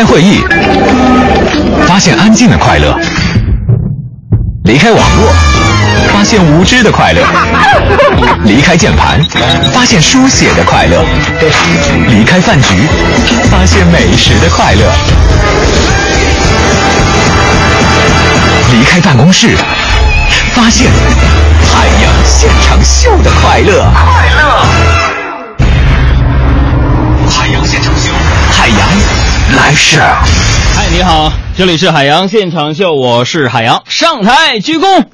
开会议，发现安静的快乐；离开网络，发现无知的快乐；离开键盘，发现书写的快乐；离开饭局，发现美食的快乐；离开办公室，发现海洋现场秀的快乐。快乐！来世。嗨，你好，这里是海洋现场秀，我是海洋，上台鞠躬。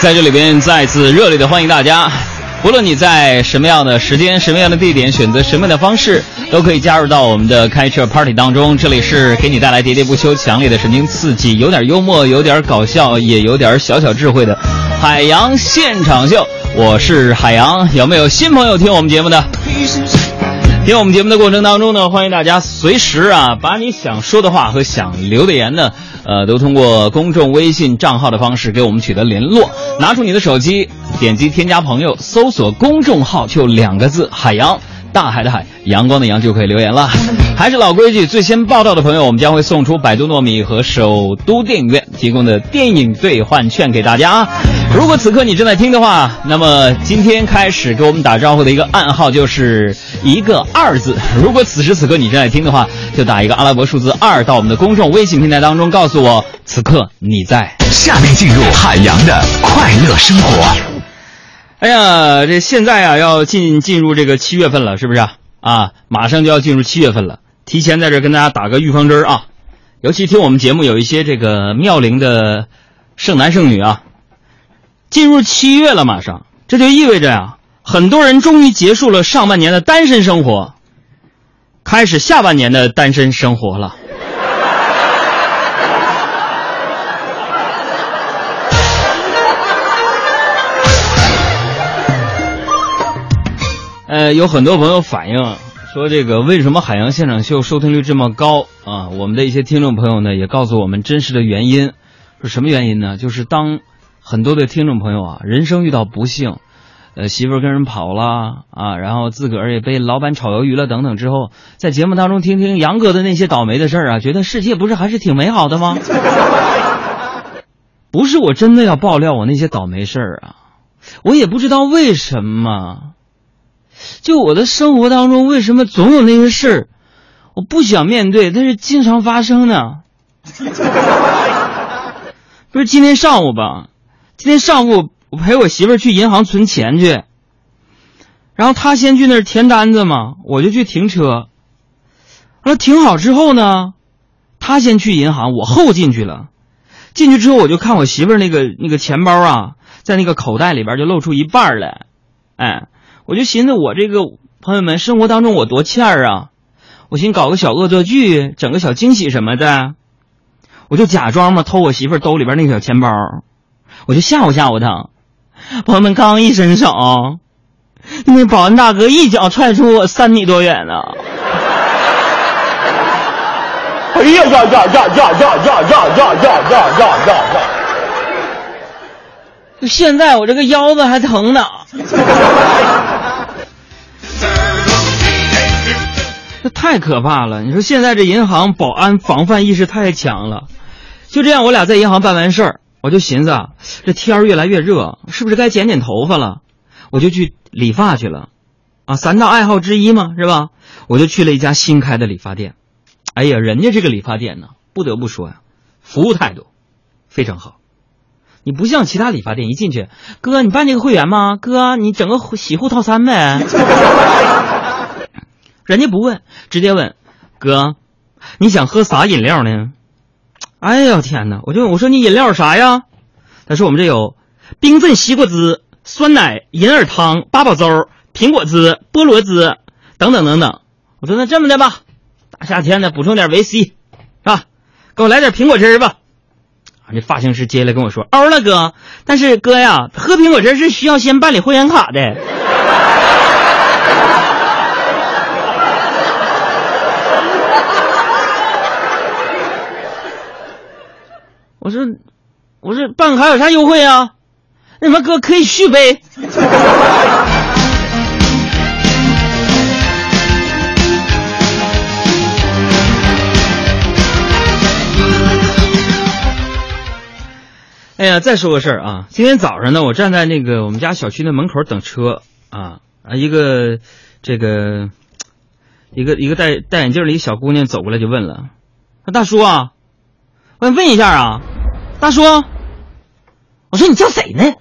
在这里边再次热烈的欢迎大家，无论你在什么样的时间、什么样的地点，选择什么样的方式，都可以加入到我们的开车 party 当中。这里是给你带来喋喋不休、强烈的神经刺激，有点幽默，有点搞笑，也有点小小智慧的海洋现场秀。我是海洋，有没有新朋友听我们节目的？听我们节目的过程当中呢，欢迎大家随时啊，把你想说的话和想留的言呢，呃，都通过公众微信账号的方式给我们取得联络。拿出你的手机，点击添加朋友，搜索公众号就两个字“海洋”，大海的海，阳光的阳就可以留言了。还是老规矩，最先报道的朋友，我们将会送出百度糯米和首都电影院提供的电影兑换券给大家啊。如果此刻你正在听的话，那么今天开始给我们打招呼的一个暗号就是一个二字。如果此时此刻你正在听的话，就打一个阿拉伯数字二到我们的公众微信平台当中，告诉我此刻你在。下面进入海洋的快乐生活。哎呀，这现在啊要进进入这个七月份了，是不是啊？啊，马上就要进入七月份了，提前在这跟大家打个预防针儿啊。尤其听我们节目有一些这个妙龄的剩男剩女啊，进入七月了，马上这就意味着呀、很多人终于结束了上半年的单身生活，开始下半年的单身生活了。呃，有很多朋友反映说，这个为什么海洋现场秀收听率这么高啊？我们的一些听众朋友呢，也告诉我们真实的原因，是什么原因呢？就是当很多的听众朋友啊，人生遇到不幸，呃，媳妇儿跟人跑了啊，然后自个儿也被老板炒鱿鱼了等等之后，在节目当中听听杨哥的那些倒霉的事儿啊，觉得世界不是还是挺美好的吗？不是我真的要爆料我那些倒霉事儿啊，我也不知道为什么。就我的生活当中，为什么总有那些事儿，我不想面对，但是经常发生呢？不是今天上午吧？今天上午我陪我媳妇儿去银行存钱去，然后她先去那儿填单子嘛，我就去停车。完了停好之后呢，她先去银行，我后进去了。进去之后，我就看我媳妇儿那个那个钱包啊，在那个口袋里边就露出一半儿来，哎。我就寻思，我这个朋友们生活当中我多欠儿啊！我寻搞个小恶作剧，整个小惊喜什么的，我就假装嘛偷我媳妇儿兜里边那个小钱包，我就吓唬吓唬她。朋友们刚一伸手，那保安大哥一脚踹出我三米多远呢！哎呀呀呀呀呀呀呀呀呀呀呀呀！现在我这个腰子还疼呢。这太可怕了！你说现在这银行保安防范意识太强了。就这样，我俩在银行办完事儿，我就寻思啊，这天儿越来越热，是不是该剪剪头发了？我就去理发去了。啊，三大爱好之一嘛，是吧？我就去了一家新开的理发店。哎呀，人家这个理发店呢，不得不说呀，服务态度非常好。你不像其他理发店，一进去，哥，你办这个会员吗？哥，你整个洗护套餐呗。人家不问，直接问，哥，你想喝啥饮料呢？哎呀天哪！我就问我说你饮料啥呀？他说我们这有冰镇西瓜汁、酸奶、银耳汤、八宝粥、苹果汁、菠萝汁等等等等。我说那这么的吧，大夏天的补充点维 C，是吧？给我来点苹果汁吧。这发型师接下来跟我说：“欧了哥，但是哥呀，喝苹果汁是需要先办理会员卡的。”我说我说办卡有啥优惠啊？那什么哥可以续杯。哎呀，再说个事儿啊！今天早上呢，我站在那个我们家小区的门口等车啊啊，一个这个一个一个戴戴眼镜的一个小姑娘走过来就问了：“大叔啊，我想问一下啊，大叔，我说你叫谁呢？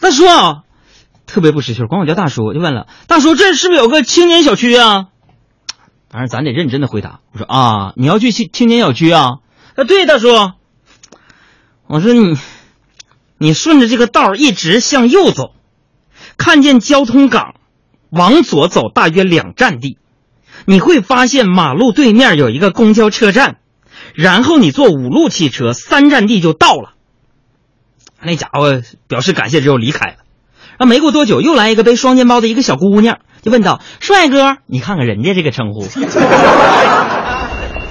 大叔啊，特别不识趣，管我叫大叔，就问了：大叔，这是不是有个青年小区啊？当然，咱得认真的回答。我说啊，你要去青青年小区啊？啊，对，大叔。我说你，你顺着这个道一直向右走，看见交通岗，往左走大约两站地，你会发现马路对面有一个公交车站，然后你坐五路汽车三站地就到了。那家伙表示感谢之后离开了。啊，没过多久又来一个背双肩包的一个小姑娘，就问道：“帅哥，你看看人家这个称呼，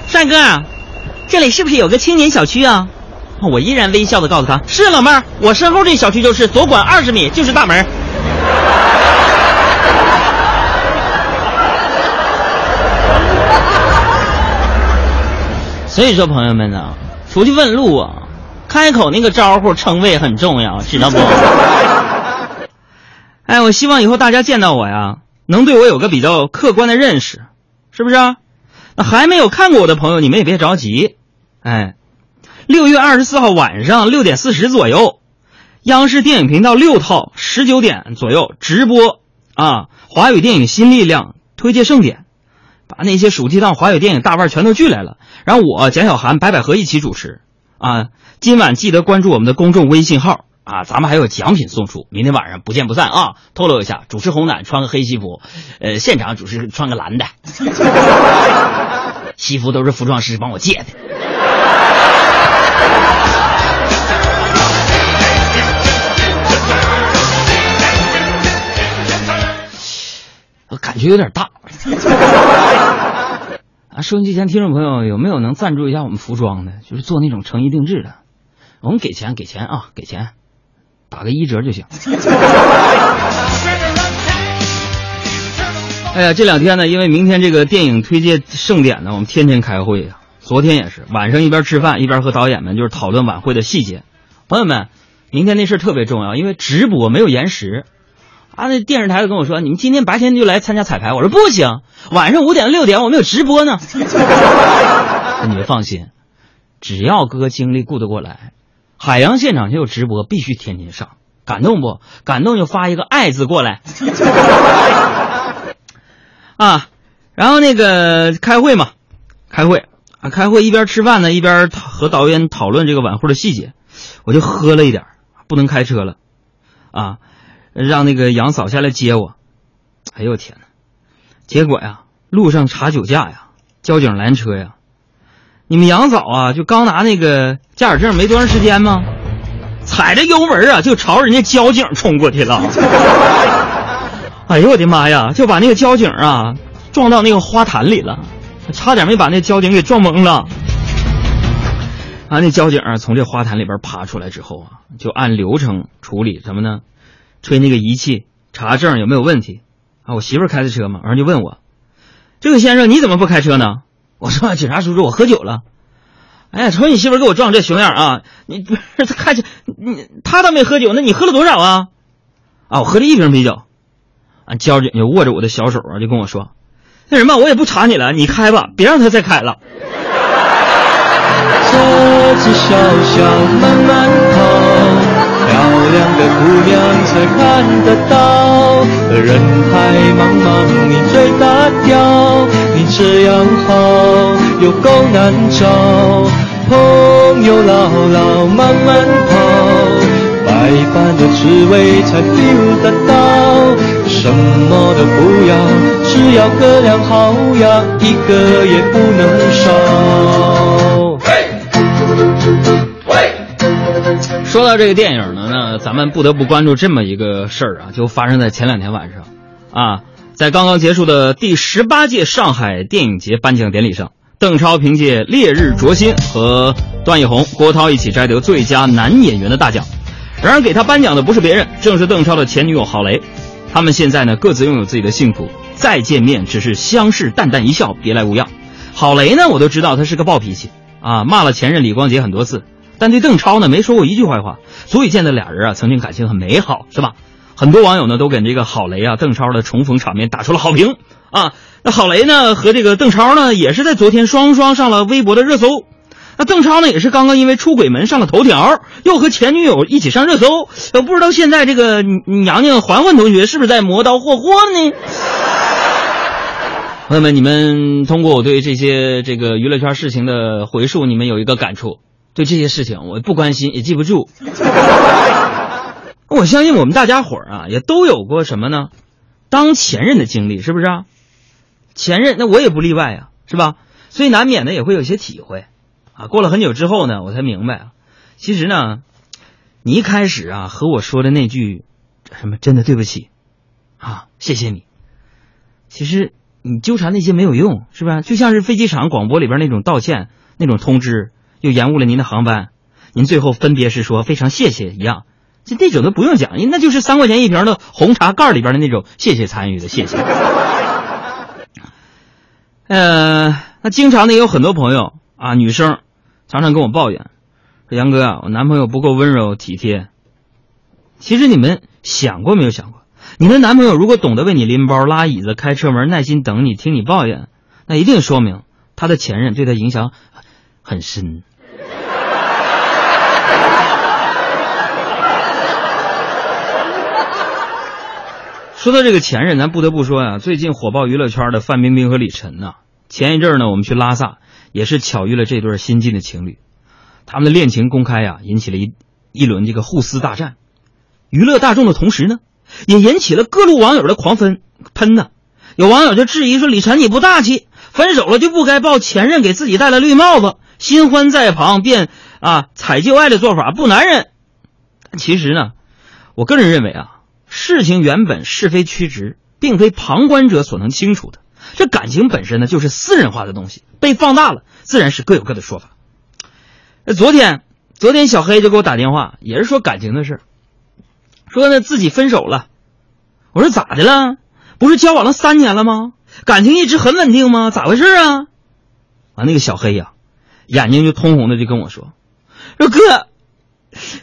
帅哥，这里是不是有个青年小区啊？”我依然微笑的告诉他：“是老妹儿，我身后这小区就是左拐二十米就是大门。”所以说，朋友们呢，出去问路啊，开口那个招呼称谓很重要，知道不？哎，我希望以后大家见到我呀，能对我有个比较客观的认识，是不是？那还没有看过我的朋友，你们也别着急，哎。六月二十四号晚上六点四十左右，央视电影频道六套十九点左右直播啊，华语电影新力量推介盛典，把那些暑期档华语电影大腕全都聚来了。然后我蒋小涵、白百合一起主持啊。今晚记得关注我们的公众微信号啊，咱们还有奖品送出，明天晚上不见不散啊！透露一下，主持红毯穿个黑西服，呃，现场主持穿个蓝的，西服都是服装师帮我借的。有点大。啊，收音机前听众朋友有没有能赞助一下我们服装的？就是做那种成衣定制的，我们给钱给钱啊，给钱，打个一折就行。哎呀，这两天呢，因为明天这个电影推介盛典呢，我们天天开会呀。昨天也是晚上一边吃饭一边和导演们就是讨论晚会的细节。朋友们，明天那事儿特别重要，因为直播没有延时。啊，那电视台就跟我说，你们今天白天就来参加彩排。我说不行，晚上五点六点我们有直播呢。你们放心，只要哥精力顾得过来，海洋现场就有直播，必须天天上。感动不？感动就发一个爱字过来。啊，然后那个开会嘛，开会啊，开会一边吃饭呢，一边和导演讨论这个晚会的细节。我就喝了一点，不能开车了，啊。让那个杨嫂下来接我，哎呦我天哪！结果呀，路上查酒驾呀，交警拦车呀。你们杨嫂啊，就刚拿那个驾驶证没多长时间吗？踩着油门啊，就朝人家交警冲过去了。哎呦我的妈呀，就把那个交警啊撞到那个花坛里了，差点没把那交警给撞懵了。啊，那交警从这花坛里边爬出来之后啊，就按流程处理什么呢？吹那个仪器查证有没有问题啊？我媳妇开的车嘛，完了就问我：“这个先生你怎么不开车呢？”我说：“警察叔叔，我喝酒了。”哎呀，瞅你媳妇给我撞这熊样啊！你不是他开车，你他倒没喝酒，那你喝了多少啊？啊，我喝了一瓶啤酒。啊，交警就握着我的小手啊，就跟我说：“那什么，我也不查你了，你开吧，别让他再开了。”车子小小慢慢跑。漂亮的姑娘才看得到，人海茫茫你最大调，你这样好又够难找，朋友老老慢慢跑，百般的滋味才 feel 得到，什么都不要，只要个两好呀，一个也不能少。说到这个电影呢，那咱们不得不关注这么一个事儿啊，就发生在前两天晚上，啊，在刚刚结束的第十八届上海电影节颁奖典礼上，邓超凭借《烈日灼心》和段奕宏、郭涛一起摘得最佳男演员的大奖。然而，给他颁奖的不是别人，正是邓超的前女友郝蕾。他们现在呢，各自拥有自己的幸福，再见面只是相视淡淡一笑，别来无恙。郝蕾呢，我都知道她是个暴脾气啊，骂了前任李光洁很多次，但对邓超呢没说过一句坏话，足以见得俩人啊曾经感情很美好，是吧？很多网友呢都给这个郝蕾啊、邓超的重逢场面打出了好评啊。那郝蕾呢和这个邓超呢也是在昨天双双上了微博的热搜。那邓超呢也是刚刚因为出轨门上了头条，又和前女友一起上热搜。呃，不知道现在这个娘娘环环同学是不是在磨刀霍霍呢？朋友们，你们通过我对这些这个娱乐圈事情的回述，你们有一个感触：对这些事情我不关心也记不住。我相信我们大家伙儿啊，也都有过什么呢？当前任的经历，是不是啊？前任，那我也不例外啊，是吧？所以难免的也会有些体会。啊，过了很久之后呢，我才明白，其实呢，你一开始啊和我说的那句什么真的对不起啊，谢谢你，其实你纠缠那些没有用，是吧？就像是飞机场广播里边那种道歉那种通知，又延误了您的航班，您最后分别是说非常谢谢一样，这那种都不用讲，那就是三块钱一瓶的红茶盖里边的那种谢谢参与的谢谢。呃，那经常呢也有很多朋友啊，女生。常常跟我抱怨，说杨哥啊，我男朋友不够温柔体贴。其实你们想过没有想过，你的男朋友如果懂得为你拎包、拉椅子、开车门，耐心等你、听你抱怨，那一定说明他的前任对他影响很深。说到这个前任，咱不得不说呀，最近火爆娱乐圈的范冰冰和李晨呐，前一阵呢，我们去拉萨。也是巧遇了这对新晋的情侣，他们的恋情公开呀，引起了一一轮这个互撕大战，娱乐大众的同时呢，也引起了各路网友的狂喷喷呢。有网友就质疑说：“李晨你不大气，分手了就不该抱前任给自己戴了绿帽子，新欢在旁便啊采旧爱的做法不男人。”其实呢，我个人认为啊，事情原本是非曲直，并非旁观者所能清楚的。这感情本身呢，就是私人化的东西，被放大了，自然是各有各的说法。那昨天，昨天小黑就给我打电话，也是说感情的事说呢自己分手了。我说咋的了？不是交往了三年了吗？感情一直很稳定吗？咋回事啊？啊，那个小黑呀，眼睛就通红的就跟我说：“说哥，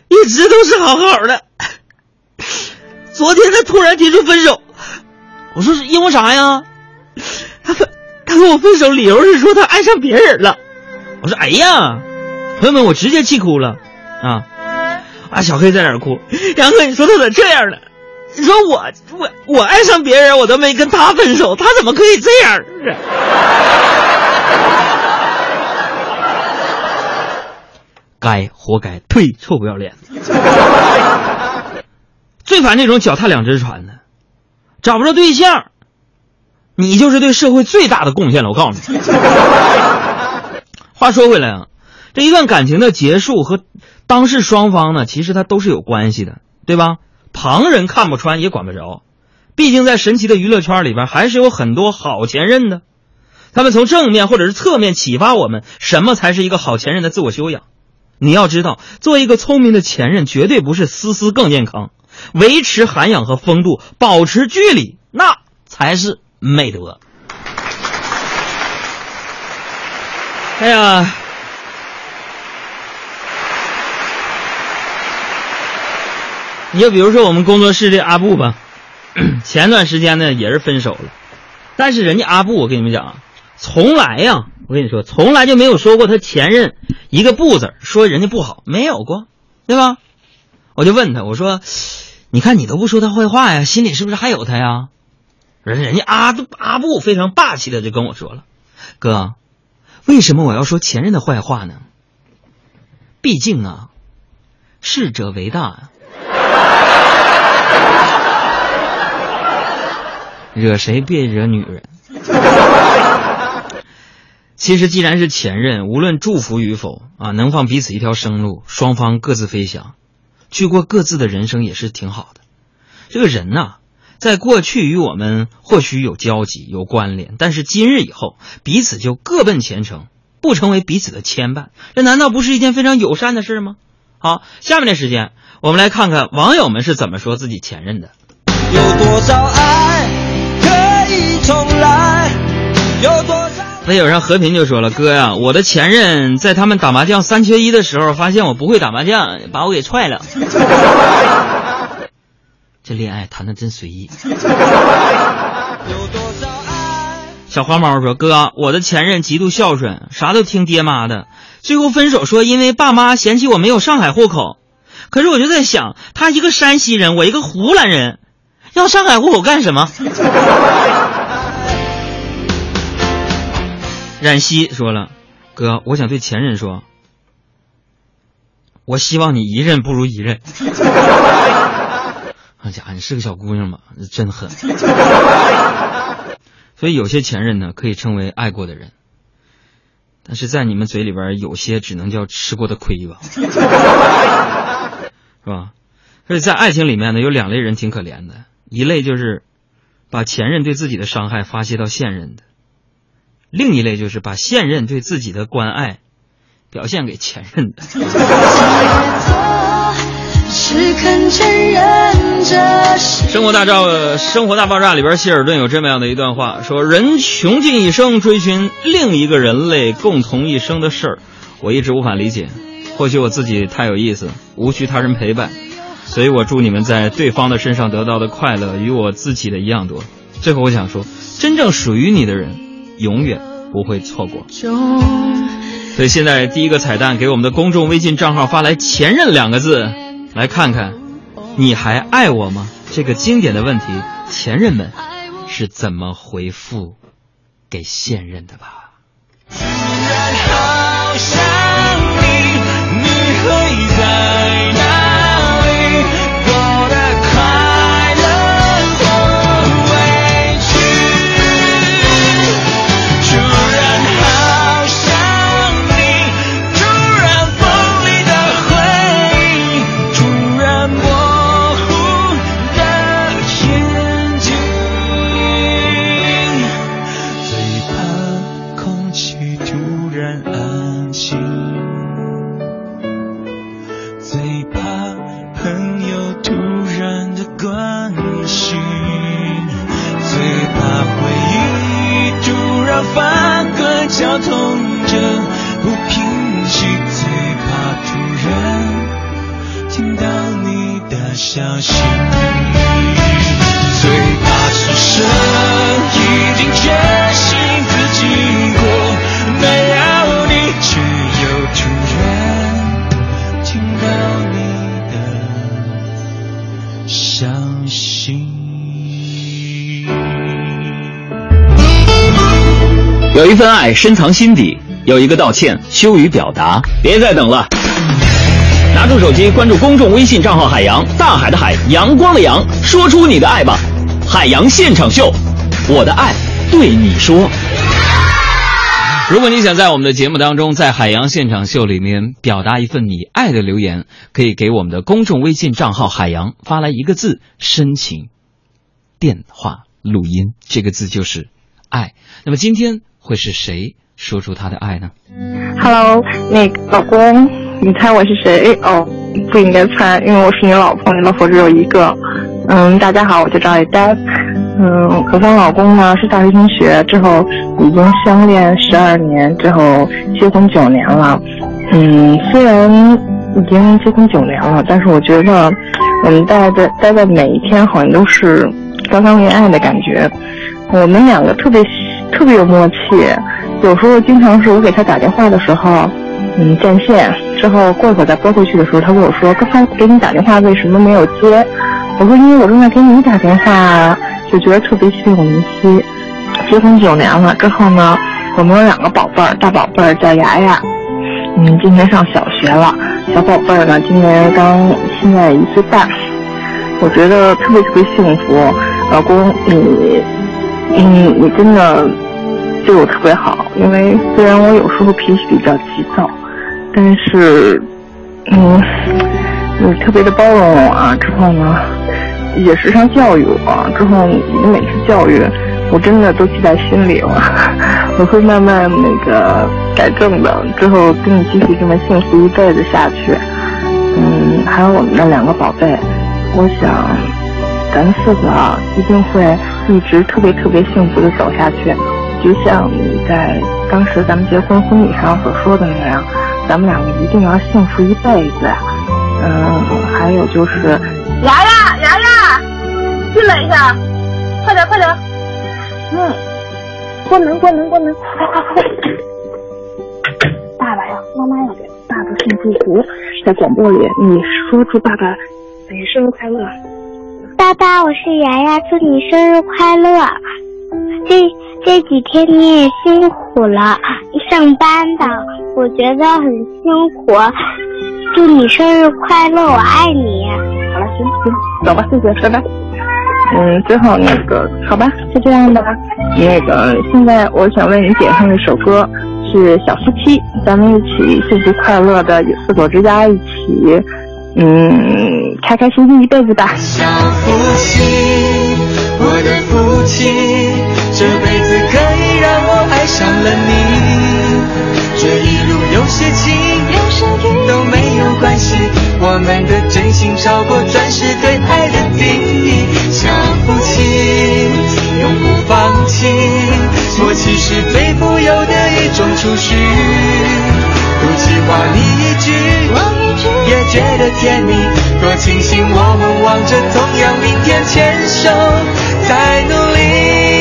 一直都是好好的，昨天他突然提出分手。”我说是因为啥呀？他分，他跟我分手，理由是说他爱上别人了。我说：“哎呀，朋友们，我直接气哭了啊！”啊，小黑在那哭。杨哥，你说他咋这样呢？你说我我我爱上别人，我都没跟他分手，他怎么可以这样？该活该，呸！臭不要脸！最烦那种脚踏两只船的，找不着对象。你就是对社会最大的贡献了，我告诉你。话说回来啊，这一段感情的结束和当事双方呢，其实它都是有关系的，对吧？旁人看不穿也管不着，毕竟在神奇的娱乐圈里边，还是有很多好前任的。他们从正面或者是侧面启发我们，什么才是一个好前任的自我修养。你要知道，做一个聪明的前任，绝对不是丝丝更健康，维持涵养和风度，保持距离，那才是。美德。哎呀，你就比如说我们工作室的阿布吧，前段时间呢也是分手了，但是人家阿布，我跟你们讲，从来呀，我跟你说，从来就没有说过他前任一个不字，说人家不好，没有过，对吧？我就问他，我说，你看你都不说他坏话呀，心里是不是还有他呀？人人家阿阿布非常霸气的就跟我说了，哥，为什么我要说前任的坏话呢？毕竟啊，逝者为大啊，惹谁别惹女人。其实既然是前任，无论祝福与否啊，能放彼此一条生路，双方各自飞翔，去过各自的人生也是挺好的。这个人呐。在过去与我们或许有交集、有关联，但是今日以后，彼此就各奔前程，不成为彼此的牵绊，这难道不是一件非常友善的事吗？好，下面的时间，我们来看看网友们是怎么说自己前任的。有多少爱可以重来？有多？那友上和平就说了：“哥呀，我的前任在他们打麻将三缺一的时候，发现我不会打麻将，把我给踹了。这恋爱谈的真随意。”有多少爱？小花猫说：“哥，我的前任极度孝顺，啥都听爹妈的。最后分手说因为爸妈嫌弃我没有上海户口。可是我就在想，他一个山西人，我一个湖南人，要上海户口干什么？”冉西说了：“哥，我想对前任说，我希望你一任不如一任。”好家伙，你是个小姑娘嘛，真狠。所以有些前任呢，可以称为爱过的人，但是在你们嘴里边，有些只能叫吃过的亏吧，是吧？所以在爱情里面呢，有两类人挺可怜的，一类就是把前任对自己的伤害发泄到现任的。另一类就是把现任对自己的关爱表现给前任的。生活大照，生活大爆炸里边，希尔顿有这么样的一段话，说：“人穷尽一生追寻另一个人类共同一生的事儿，我一直无法理解。或许我自己太有意思，无需他人陪伴，所以我祝你们在对方的身上得到的快乐与我自己的一样多。”最后，我想说，真正属于你的人。永远不会错过。所以现在第一个彩蛋给我们的公众微信账号发来“前任”两个字，来看看，你还爱我吗？这个经典的问题，前任们是怎么回复给现任的吧？好想你，你还在最怕朋友突然的关心，最怕回忆突然翻滚，绞痛着不平息。最怕突然听到你的消息，最怕宿舍已经决。有一份爱深藏心底，有一个道歉羞于表达。别再等了，拿出手机关注公众微信账号“海洋大海的海阳光的阳”，说出你的爱吧！海洋现场秀，我的爱对你说。如果你想在我们的节目当中，在海洋现场秀里面表达一份你爱的留言，可以给我们的公众微信账号“海洋”发来一个字“深情”，电话录音，这个字就是“爱”。那么今天。会是谁说出他的爱呢？Hello，那个老公，你猜我是谁？哦，不应该猜，因为我是你老婆，你老婆只有一个。嗯，大家好，我叫赵爱丹。嗯，我跟老公呢是大学同学，之后已经相恋十二年，之后结婚九年了。嗯，虽然已经结婚九年了，但是我觉得我们待在待在每一天好像都是刚刚恋爱的感觉。我们两个特别。特别有默契，有时候经常是我给他打电话的时候，嗯，占线之后过一会儿再拨回去的时候，他跟我说刚才给你打电话为什么没有接？我说因为我正在给你打电话，就觉得特别心有灵犀。结婚九年了之后呢，我们有两个宝贝儿，大宝贝儿叫牙牙，嗯，今年上小学了，小宝贝儿呢今年刚现在一岁半，我觉得特别特别幸福。老公，你，嗯，你真的。对我特别好，因为虽然我有时候脾气比较急躁，但是，嗯，你特别的包容我啊。之后呢，也时常教育我。之后你每次教育，我真的都记在心里了。我会慢慢那个改正的。之后跟你继续这么幸福一辈子下去。嗯，还有我们的两个宝贝，我想咱们四个啊，一定会一直特别特别幸福的走下去。就像你在当时咱们结婚婚礼上所说的那样，咱们两个一定要幸福一辈子。嗯，还有就是，牙牙牙牙，进来一下，快点快点。嗯，关门关门关门，快快快！爸爸呀，妈妈要给爸爸送祝福，在广播里你说祝爸爸你生日快乐。爸爸，我是牙牙，祝你生日快乐。这这几天你也辛苦了，上班的，我觉得很辛苦。祝你生日快乐，我爱你。好了，行行，走吧，谢谢，拜拜。嗯，最后那个，好吧，就这样吧。那个，现在我想为你点上一首歌，是小夫妻，咱们一起幸福快乐的四口之家一起，嗯，开开心心一辈子吧。小夫妻，我的夫妻。这辈子可以让我爱上了你，这一路有些情都没有关系，我们的真心超过钻石对爱的定义。小夫妻永不放弃，默契是最富有的一种储蓄。不计划你一句，也觉得甜蜜，多庆幸我们望着同样明天，牵手在努力。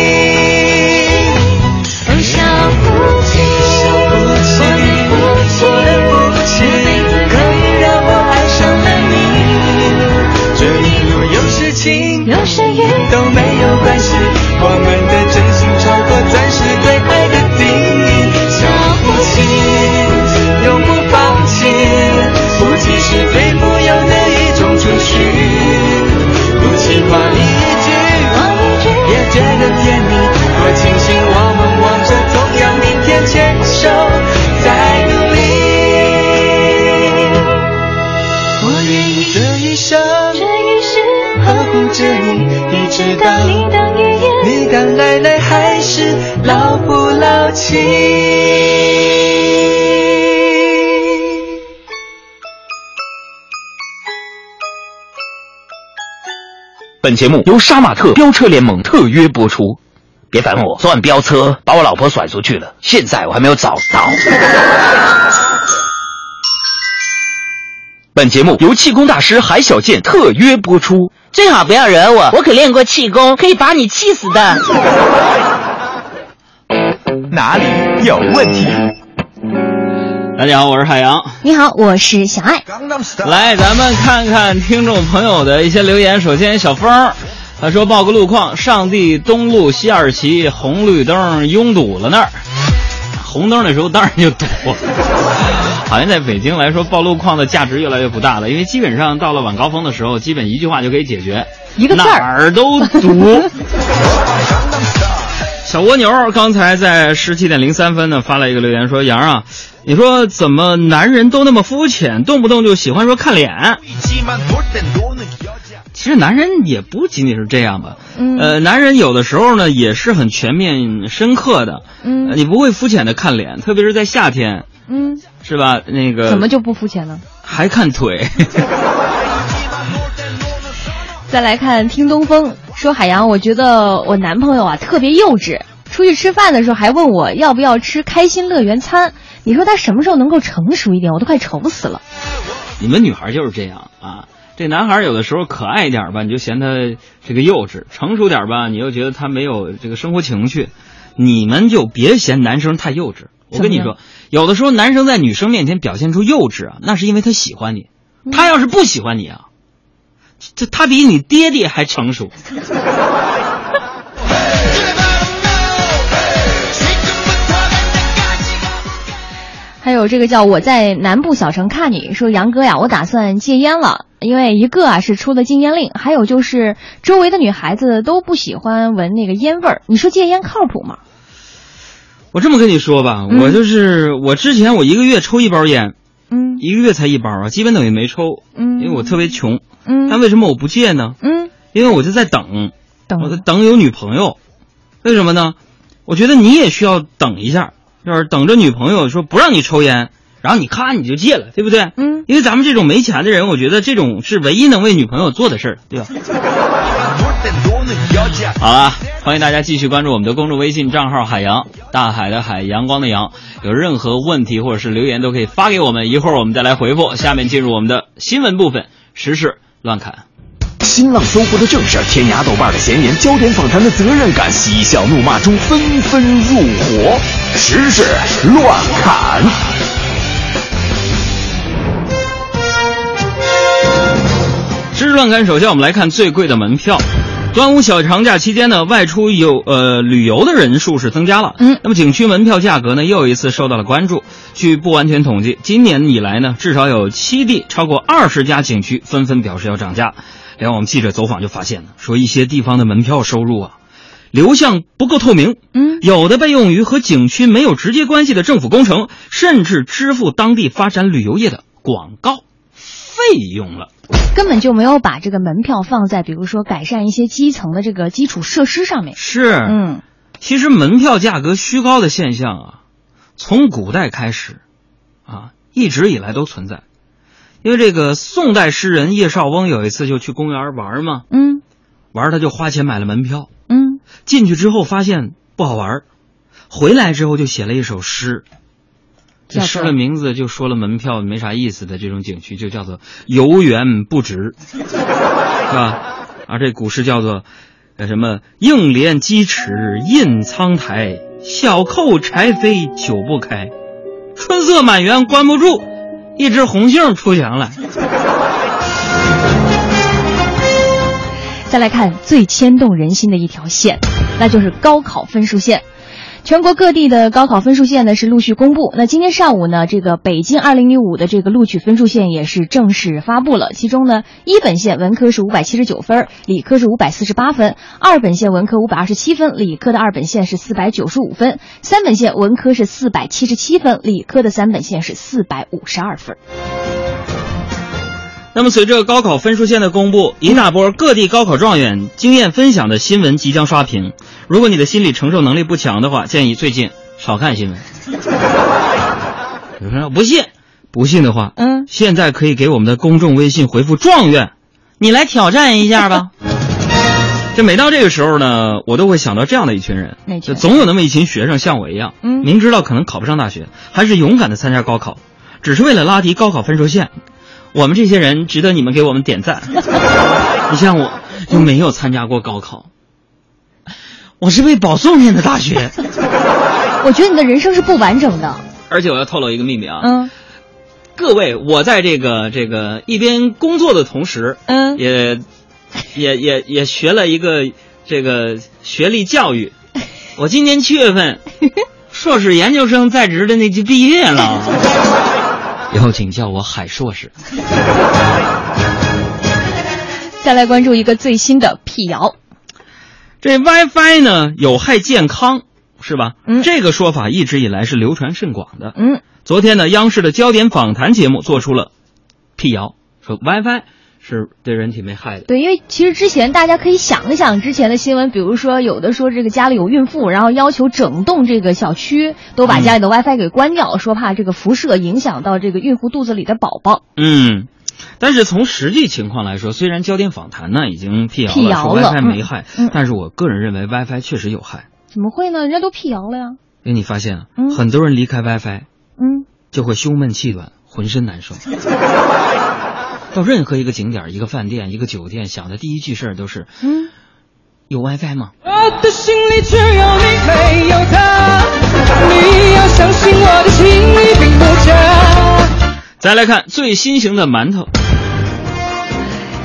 奶奶还是老夫老妻。本节目由杀马特飙车联盟特约播出。别烦我，昨晚飙车把我老婆甩出去了，现在我还没有找到。本节目由气功大师海小健特约播出。最好不要惹我，我可练过气功，可以把你气死的。哪里有问题？大家好，我是海洋。你好，我是小爱。来，咱们看看听众朋友的一些留言。首先，小峰，他说报个路况：上地东路西二旗红绿灯拥堵了那儿。红灯的时候当然就堵。好像在北京来说，报路况的价值越来越不大了，因为基本上到了晚高峰的时候，基本一句话就可以解决，一个字儿哪儿都堵。小蜗牛刚才在十七点零三分呢发了一个留言说：“杨啊，你说怎么男人都那么肤浅，动不动就喜欢说看脸？其实男人也不仅仅是这样吧，呃，男人有的时候呢也是很全面深刻的，嗯，你不会肤浅的看脸，特别是在夏天。”嗯，是吧？那个怎么就不肤浅呢？还看腿。再来看听东风说海洋，我觉得我男朋友啊特别幼稚，出去吃饭的时候还问我要不要吃开心乐园餐。你说他什么时候能够成熟一点？我都快愁死了。你们女孩就是这样啊，这男孩有的时候可爱一点吧，你就嫌他这个幼稚；成熟点吧，你又觉得他没有这个生活情趣。你们就别嫌男生太幼稚。我跟你说，有的时候男生在女生面前表现出幼稚啊，那是因为他喜欢你。他要是不喜欢你啊，这他比你爹爹还成熟。还有这个叫我在南部小城看你说杨哥呀，我打算戒烟了，因为一个啊是出了禁烟令，还有就是周围的女孩子都不喜欢闻那个烟味儿。你说戒烟靠谱吗？我这么跟你说吧，我就是我之前我一个月抽一包烟，嗯，一个月才一包啊，基本等于没抽，嗯，因为我特别穷，嗯，但为什么我不戒呢？嗯，因为我就在等，等我在等有女朋友。为什么呢？我觉得你也需要等一下，就是等着女朋友说不让你抽烟，然后你咔你就戒了，对不对？嗯。因为咱们这种没钱的人，我觉得这种是唯一能为女朋友做的事儿，对吧？好了，欢迎大家继续关注我们的公众微信账号“海洋大海的海阳光的阳”，有任何问题或者是留言都可以发给我们，一会儿我们再来回复。下面进入我们的新闻部分，时事乱侃。新浪搜狐的正事，天涯豆瓣的闲言，焦点访谈的责任感，嬉笑怒骂中纷纷入伙，时事乱侃。时事乱侃，首先我们来看最贵的门票。端午小长假期间呢，外出游呃旅游的人数是增加了。嗯，那么景区门票价格呢，又一次受到了关注。据不完全统计，今年以来呢，至少有七地超过二十家景区纷纷表示要涨价。连我们记者走访就发现了，说一些地方的门票收入啊，流向不够透明。嗯，有的被用于和景区没有直接关系的政府工程，甚至支付当地发展旅游业的广告费用了。根本就没有把这个门票放在，比如说改善一些基层的这个基础设施上面。是，嗯，其实门票价格虚高的现象啊，从古代开始，啊，一直以来都存在。因为这个宋代诗人叶绍翁有一次就去公园玩嘛，嗯，玩他就花钱买了门票，嗯，进去之后发现不好玩，回来之后就写了一首诗。这诗的名字就说了门票没啥意思的这种景区就叫做游园不值，是吧？而这古诗叫做，呃什么应怜屐齿印苍苔，小扣柴扉久不开，春色满园关不住，一只红杏出墙来。再来看最牵动人心的一条线，那就是高考分数线。全国各地的高考分数线呢是陆续公布。那今天上午呢，这个北京二零一五的这个录取分数线也是正式发布了。其中呢，一本线文科是五百七十九分，理科是五百四十八分；二本线文科五百二十七分，理科的二本线是四百九十五分；三本线文科是四百七十七分，理科的三本线是四百五十二分。那么，随着高考分数线的公布，一大波各地高考状元经验分享的新闻即将刷屏。如果你的心理承受能力不强的话，建议最近少看新闻。有人说不信，不信的话，嗯，现在可以给我们的公众微信回复“状元”，你来挑战一下吧。这每到这个时候呢，我都会想到这样的一群人，就总有那么一群学生像我一样，嗯，明知道可能考不上大学，还是勇敢的参加高考，只是为了拉低高考分数线。我们这些人值得你们给我们点赞。你像我，就没有参加过高考，我是被保送进的大学。我觉得你的人生是不完整的。而且我要透露一个秘密啊，嗯，各位，我在这个这个一边工作的同时，嗯，也也也也学了一个这个学历教育。我今年七月份，硕士研究生在职的那就毕业了。以后请叫我海硕士。再来关注一个最新的辟谣，这 WiFi 呢有害健康，是吧？嗯，这个说法一直以来是流传甚广的。嗯，昨天呢，央视的焦点访谈节目做出了辟谣，说 WiFi 是对人体没害的。对，因为其实之前大家可以想一想之前的新闻，比如说有的说这个家里有孕妇，然后要求整栋这个小区都把家里的 WiFi 给关掉，说怕这个辐射影响到这个孕妇肚子里的宝宝。嗯，但是从实际情况来说，虽然焦点访谈呢已经辟谣了说 WiFi 没害，嗯嗯但是我个人认为 WiFi 确实有害。怎么会呢？人家都辟谣了呀。因为你发现啊，嗯很多人离开 WiFi 嗯，就会胸闷气短，浑身难受。到任何一个景点、一个饭店、一个酒店，想的第一句事儿都是，嗯，有 WiFi 吗？我的心里只有你，没有他。你要相信我的心里并不假。再来看最新型的馒头，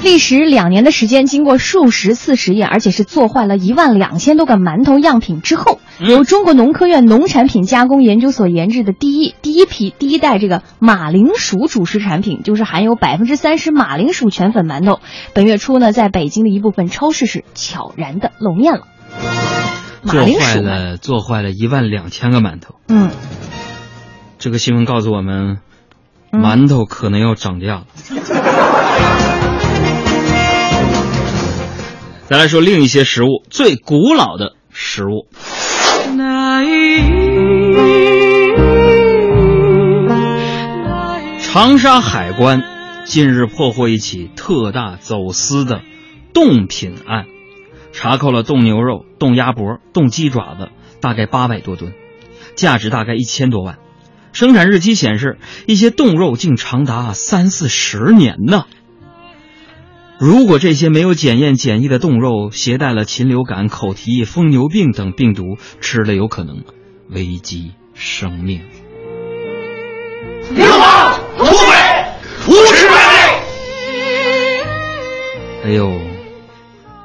历时两年的时间，经过数十次实验，而且是做坏了一万两千多个馒头样品之后，由中国农科院农产品加工研究所研制的第一第一批第一代这个马铃薯主食产品，就是含有百分之三十马铃薯全粉馒头，本月初呢，在北京的一部分超市是悄然的露面了。马做铃薯，坏了，做坏了一万两千个馒头。嗯，这个新闻告诉我们，嗯馒头可能要涨价了。再来说另一些食物，最古老的食物。长沙海关近日破获一起特大走私的冻品案，查扣了冻牛肉、冻鸭脖、冻鸡爪子，大概八百多吨，价值大概一千多万。生产日期显示，一些冻肉竟长达三四十年呢。如果这些没有检验检疫的冻肉携带了禽流感、口蹄疫、疯牛病等病毒，吃了有可能危及生命。流氓、土匪、无耻败类！哎呦，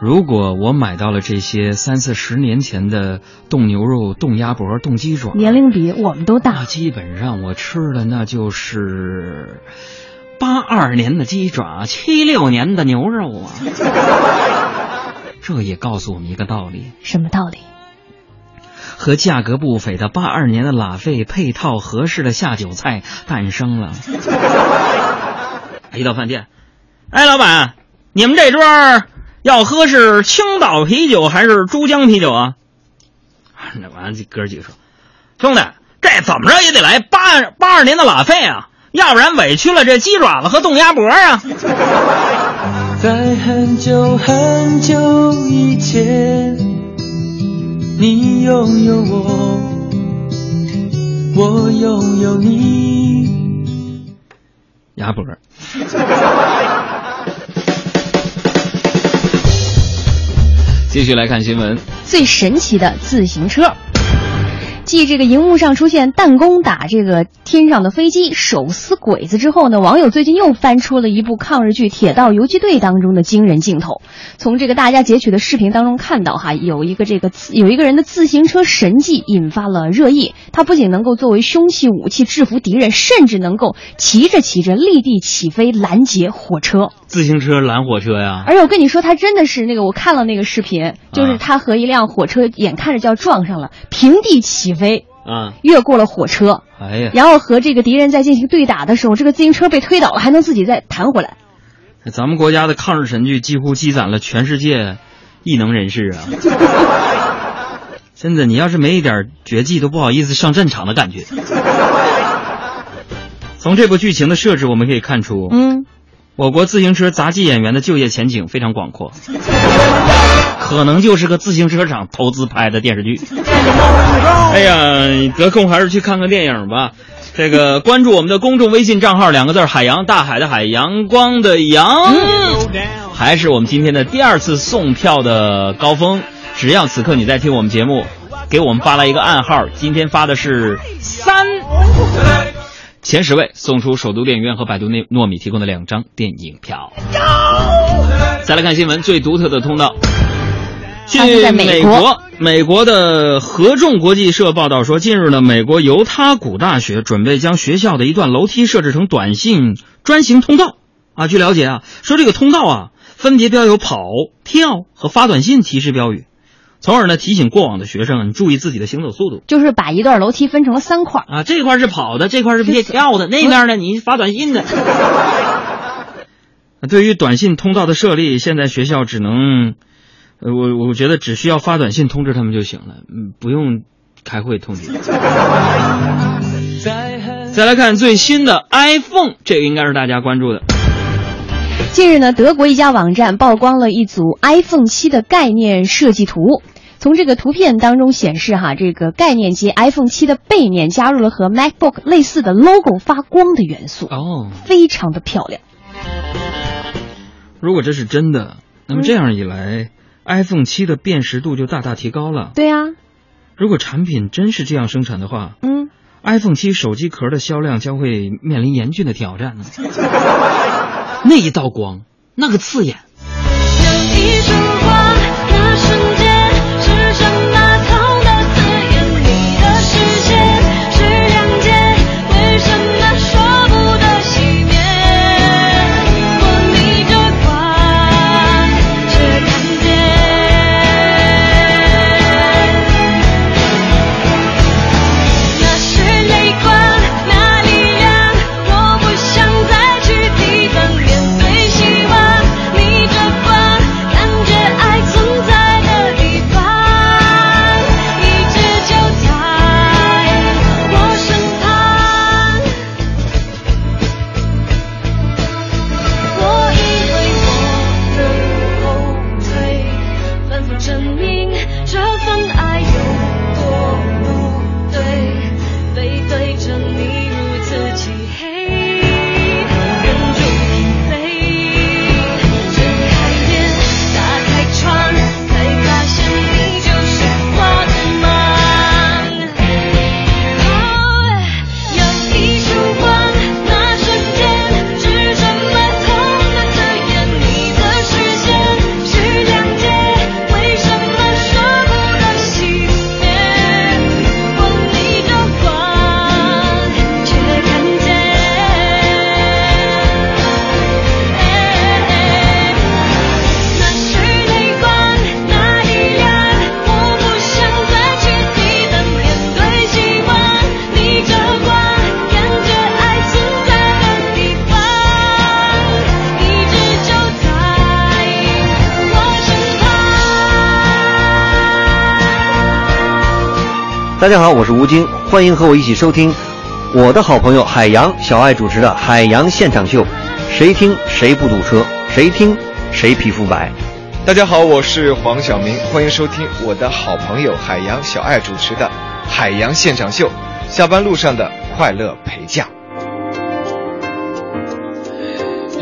如果我买到了这些三四十年前的冻牛肉、冻鸭脖、冻鸡爪，年龄比我们都大，基本上我吃的那就是。八二年的鸡爪，七六年的牛肉啊！这也告诉我们一个道理：什么道理？和价格不菲的八二年的拉菲配套合适的下酒菜诞生了。一到饭店，哎，老板，你们这桌要喝是青岛啤酒还是珠江啤酒啊？那完了，这哥几个说：“兄弟，这怎么着也得来八八二年的拉菲啊！”要不然委屈了这鸡爪子和冻鸭脖啊！在很久很久以前，你拥有我，我拥有你。鸭脖。继续来看新闻，最神奇的自行车。继这个荧幕上出现弹弓打这个天上的飞机手撕鬼子之后呢，网友最近又翻出了一部抗日剧《铁道游击队》当中的惊人镜头。从这个大家截取的视频当中看到，哈，有一个这个有一个人的自行车神迹引发了热议。他不仅能够作为凶器武器制服敌人，甚至能够骑着骑着立地起飞拦截火车。自行车拦火车呀！而且我跟你说，他真的是那个，我看了那个视频，就是他和一辆火车眼看着就要撞上了，平地起飞。啊，越过了火车，哎呀，然后和这个敌人在进行对打的时候，这个自行车被推倒了，还能自己再弹回来。咱们国家的抗日神剧几乎积攒了全世界异能人士啊！真的，你要是没一点绝技，都不好意思上战场的感觉。从这部剧情的设置，我们可以看出，嗯，我国自行车杂技演员的就业前景非常广阔。可能就是个自行车厂投资拍的电视剧。哎呀，得空还是去看看电影吧。这个关注我们的公众微信账号，两个字海洋大海的海，阳光的阳。还是我们今天的第二次送票的高峰。只要此刻你在听我们节目，给我们发来一个暗号，今天发的是三。前十位送出首都电影院和百度糯糯米提供的两张电影票。再来看新闻，最独特的通道。据美国美国的合众国际社报道说，近日呢，美国犹他谷大学准备将学校的一段楼梯设置成短信专行通道。啊，据了解啊，说这个通道啊，分别标有跑、跳和发短信提示标语，从而呢提醒过往的学生注意自己的行走速度。就是把一段楼梯分成了三块啊，这块是跑的，这块是别跳的，那边呢你发短信的。对于短信通道的设立，现在学校只能。呃，我我觉得只需要发短信通知他们就行了，嗯，不用开会通知。再来看最新的 iPhone，这个应该是大家关注的。近日呢，德国一家网站曝光了一组 iPhone 七的概念设计图。从这个图片当中显示，哈，这个概念机 iPhone 七的背面加入了和 MacBook 类似的 logo 发光的元素，哦，非常的漂亮。如果这是真的，那么这样一来。iPhone 七的辨识度就大大提高了。对呀，如果产品真是这样生产的话，嗯，iPhone 七手机壳的销量将会面临严峻的挑战呢。那一道光，那个刺眼。大家好，我是吴京，欢迎和我一起收听我的好朋友海洋小爱主持的《海洋现场秀》，谁听谁不堵车，谁听谁皮肤白。大家好，我是黄晓明，欢迎收听我的好朋友海洋小爱主持的《海洋现场秀》，下班路上的快乐陪驾。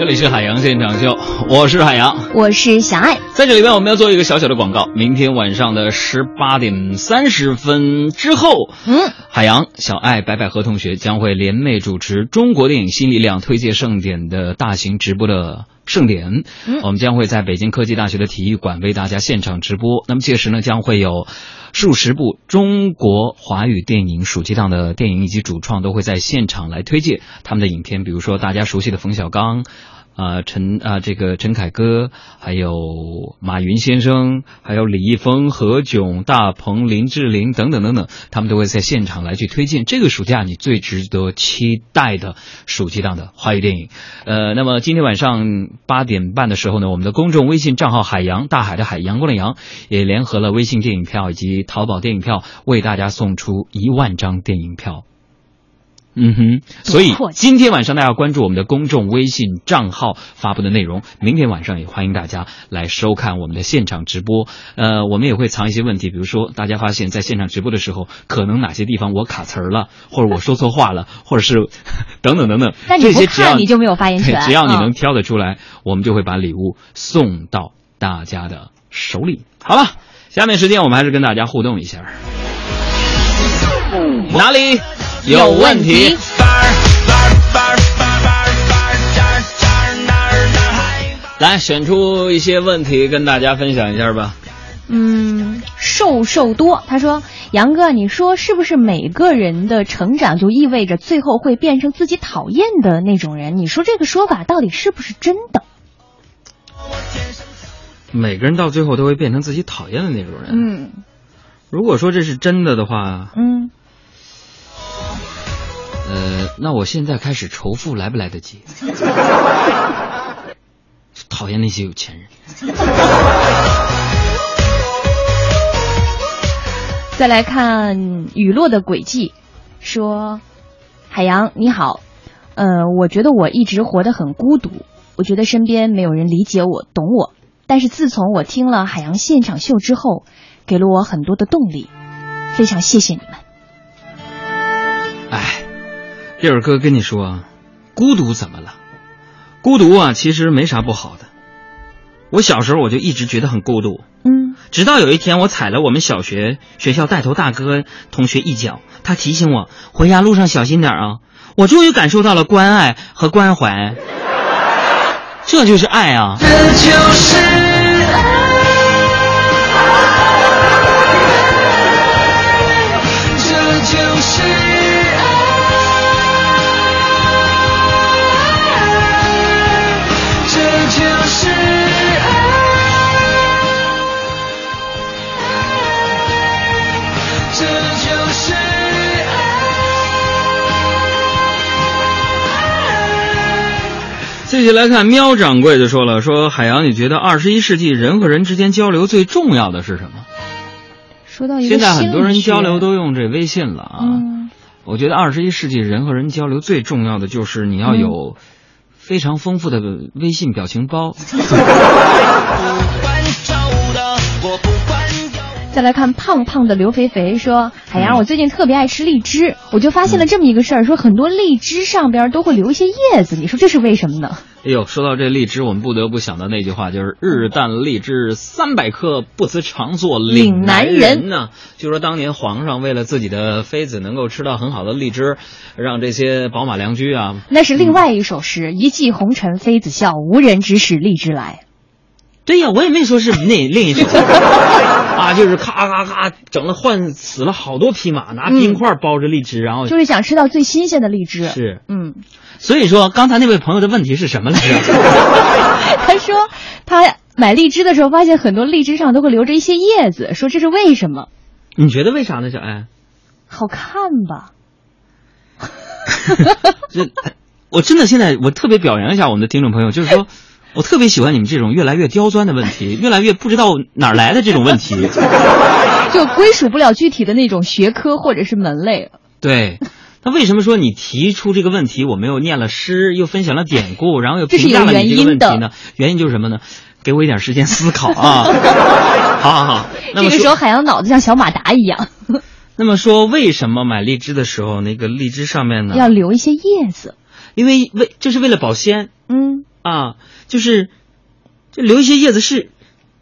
这里是海洋现场秀，我是海洋，我是小爱。在这里边，我们要做一个小小的广告。明天晚上的十八点三十分之后，嗯，海洋、小爱、白百合同学将会联袂主持中国电影新力量推介盛典的大型直播的盛典。嗯，我们将会在北京科技大学的体育馆为大家现场直播。那么届时呢，将会有数十部中国华语电影暑期档的电影以及主创都会在现场来推介他们的影片，比如说大家熟悉的冯小刚。啊，陈啊，这个陈凯歌，还有马云先生，还有李易峰、何炅、大鹏、林志玲等等等等，他们都会在现场来去推荐这个暑假你最值得期待的暑期档的华语电影。呃，那么今天晚上八点半的时候呢，我们的公众微信账号“海洋大海的海阳光的阳”也联合了微信电影票以及淘宝电影票，为大家送出一万张电影票。嗯哼，所以今天晚上大家要关注我们的公众微信账号发布的内容。明天晚上也欢迎大家来收看我们的现场直播。呃，我们也会藏一些问题，比如说大家发现在现场直播的时候，可能哪些地方我卡词儿了，或者我说错话了，或者是 等等等等。那你不看你就没有发言权。只要你能挑得出来，我们就会把礼物送到大家的手里。好了，下面时间我们还是跟大家互动一下。哪里？有问题。来选出一些问题跟大家分享一下吧。嗯，瘦瘦多，他说：“杨哥，你说是不是每个人的成长就意味着最后会变成自己讨厌的那种人？你说这个说法到底是不是真的？”每个人到最后都会变成自己讨厌的那种人。嗯，如果说这是真的的话，嗯。呃，那我现在开始仇富来不来得及？讨厌那些有钱人。再来看雨落的轨迹，说：“海洋你好，呃，我觉得我一直活得很孤独，我觉得身边没有人理解我、懂我。但是自从我听了海洋现场秀之后，给了我很多的动力，非常谢谢你们。”哎。这首歌跟你说，孤独怎么了？孤独啊，其实没啥不好的。我小时候我就一直觉得很孤独，嗯，直到有一天我踩了我们小学学校带头大哥同学一脚，他提醒我回家路上小心点啊，我终于感受到了关爱和关怀，这就是爱啊。这就是继续来看，喵掌柜就说了：“说海洋，你觉得二十一世纪人和人之间交流最重要的是什么？”说到，现在很多人交流都用这微信了啊。嗯，我觉得二十一世纪人和人交流最重要的就是你要有非常丰富的微信表情包。再来看胖胖的刘肥肥说：“海洋，我最近特别爱吃荔枝，我就发现了这么一个事儿，说很多荔枝上边都会留一些叶子，你说这是为什么呢？”哎呦，说到这荔枝，我们不得不想到那句话，就是“日啖荔枝三百颗，不辞长作岭南人”呢。就说当年皇上为了自己的妃子能够吃到很好的荔枝，让这些宝马良驹啊，那是另外一首诗：“一骑红尘妃子笑，无人知是荔枝来。”对呀，我也没说是那另一首 啊，就是咔咔咔整了换死了好多匹马，拿冰块包着荔枝，然后就是想吃到最新鲜的荔枝。是，嗯，所以说刚才那位朋友的问题是什么来着？他说他买荔枝的时候发现很多荔枝上都会留着一些叶子，说这是为什么？你觉得为啥呢，小艾？好看吧？这我真的现在我特别表扬一下我们的听众朋友，就是说。我特别喜欢你们这种越来越刁钻的问题，越来越不知道哪儿来的这种问题。就归属不了具体的那种学科或者是门类。对，那为什么说你提出这个问题，我们又念了诗，又分享了典故，然后又评价了你这个问题原因呢？原因就是什么呢？给我一点时间思考啊！好好好，那这个时候海洋脑子像小马达一样，那么说，为什么买荔枝的时候，那个荔枝上面呢？要留一些叶子。因为为这是为了保鲜嗯，啊，就是这留一些叶子是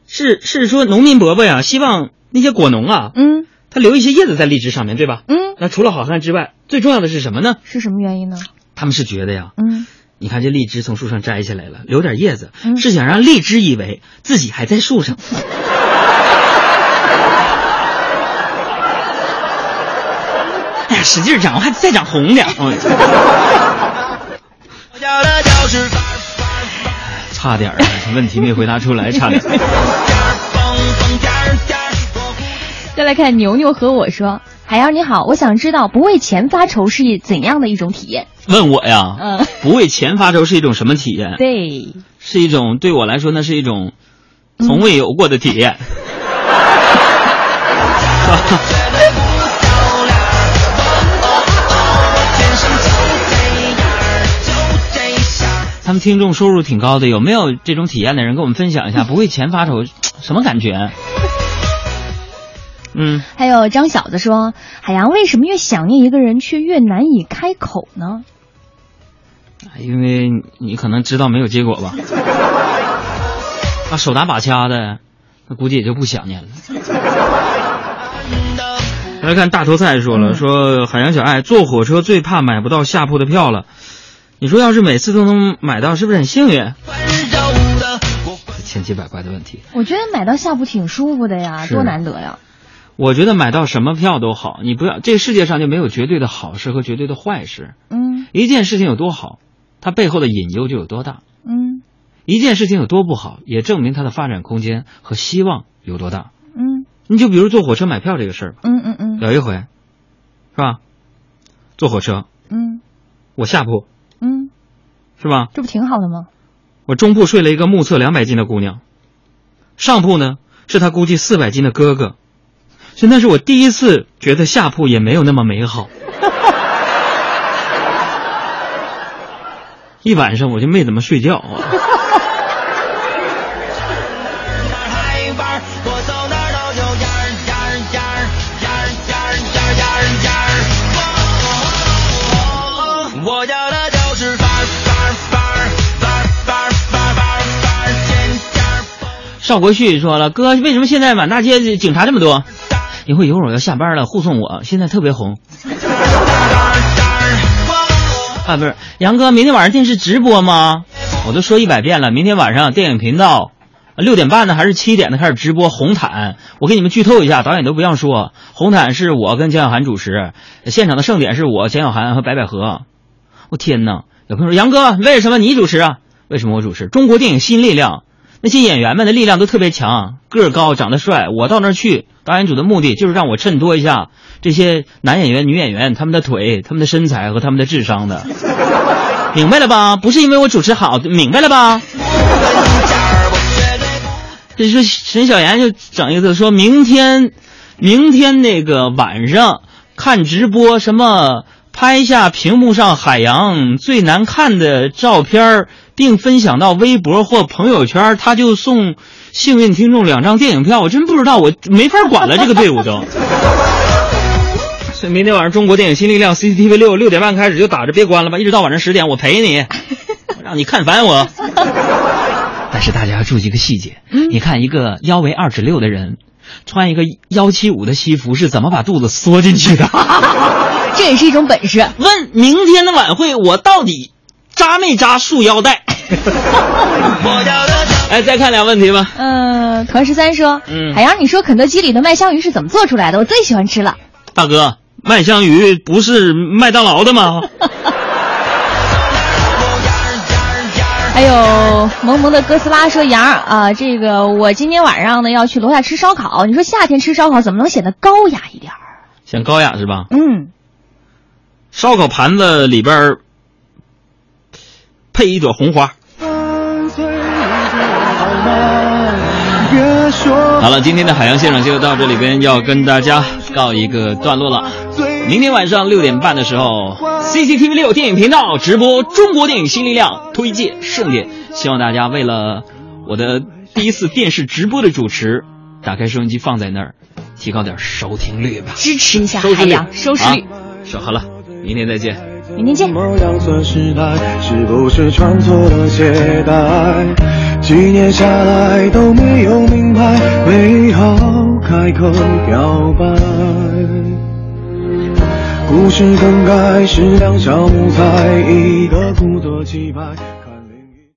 是是说农民伯伯呀，希望那些果农啊，嗯，他留一些叶子在荔枝上面，对吧？嗯，那除了好看之外，最重要的是什么呢？是什么原因呢？他们是觉得呀，嗯，你看这荔枝从树上摘下来了，留点叶子，嗯是想让荔枝以为自己还在树上。哎呀，使劲长，还再长红点儿。哎 差点儿啊，问题没回答出来，差点儿。再来看牛牛和我说：“海洋你好，我想知道不为钱发愁是怎样的一种体验？”问我呀，嗯，不为钱发愁是一种什么体验？对，是一种对我来说，那是一种从未有过的体验。他们听众收入挺高的，有没有这种体验的人跟我们分享一下？不为钱发愁，什么感觉？嗯，还有张小子说：“海洋为什么越想念一个人却越难以开口呢？因为你可能知道没有结果吧。啊，手拿把掐的，那估计也就不想念了。来看大头菜说了，说海洋小爱坐火车最怕买不到下铺的票了。你说要是每次都能买到，是不是很幸运？千奇百怪的问题。我觉得买到下铺挺舒服的呀，多难得呀！我觉得买到什么票都好，你不要这个世界上就没有绝对的好事和绝对的坏事。嗯一件事情有多好，它背后的隐忧就有多大；嗯一件事情有多不好，也证明它的发展空间和希望有多大。嗯你就比如坐火车买票这个事儿吧，嗯嗯嗯有一回，是吧？坐火车，嗯我下铺嗯，是吧？这不挺好的吗？我中铺睡了一个目测两百斤的姑娘，上铺呢是她估计四百斤的哥哥，所以那是我第一次觉得下铺也没有那么美好。一晚上我就没怎么睡觉啊。邵国旭说了，哥，为什么现在满大街警察这么多？一会儿一会儿我要下班了，护送我，现在特别红。啊，不是，杨哥，明天晚上电视直播吗？我都说一百遍了，明天晚上电影频道六点半呢还是七点呢开始直播《红毯》。我给你们剧透一下，导演都不让说，《红毯》是我跟蒋小涵主持，现场的盛典是我、蒋小涵和白百合。我天哪！有朋友说杨哥，为什么你主持啊？为什么我主持？中国电影新力量，那些演员们的力量都特别强，个儿高，长得帅。我到那儿去，导演组的目的就是让我衬托一下这些男演员、女演员他们的腿、他们的身材和他们的智商的。明白了吧？不是因为我主持好，明白了吧？这说沈小妍就整一个说明天，明天那个晚上看直播，什么拍下屏幕上海洋最难看的照片，并分享到微博或朋友圈，他就送幸运听众两张电影票。我真不知道，我没法管了，这个队伍都。所以明天晚上中国电影新力量 CCTV 六六点半开始就打着，别关了吧，一直到晚上十点，我陪你，我 让你看烦我。但是大家要注意一个细节，你看一个腰围二尺六的人，穿一个幺七五的西服是怎么把肚子缩进去的？这也是一种本事。问明天的晚会我到底扎没扎束腰带？哎，再看俩问题吧。嗯，团十三说，嗯海洋，你说肯德基里的麦香鱼是怎么做出来的？我最喜欢吃了。大哥，麦香鱼不是麦当劳的吗？还有萌萌的哥斯拉说：“杨儿啊，这个我今天晚上呢要去楼下吃烧烤。你说夏天吃烧烤怎么能显得高雅一点儿？显高雅是吧？嗯，烧烤盘子里边儿配一朵红花。好了，今天的海洋现场就到这里边，要跟大家告一个段落了。明天晚上六点半的时候，CCTV 六电影频道直播中国电影新力量推介盛典，希望大家为了我的第一次电视直播的主持，打开收音机放在那儿，提高点收听率吧，支持一下收视率海洋，收视率。啊说好了，明天再见。明天见。样算时代？是不是穿错了鞋带？几年下来都没有明白，没好开口表白。故事更改是两小无猜，一个故作气派。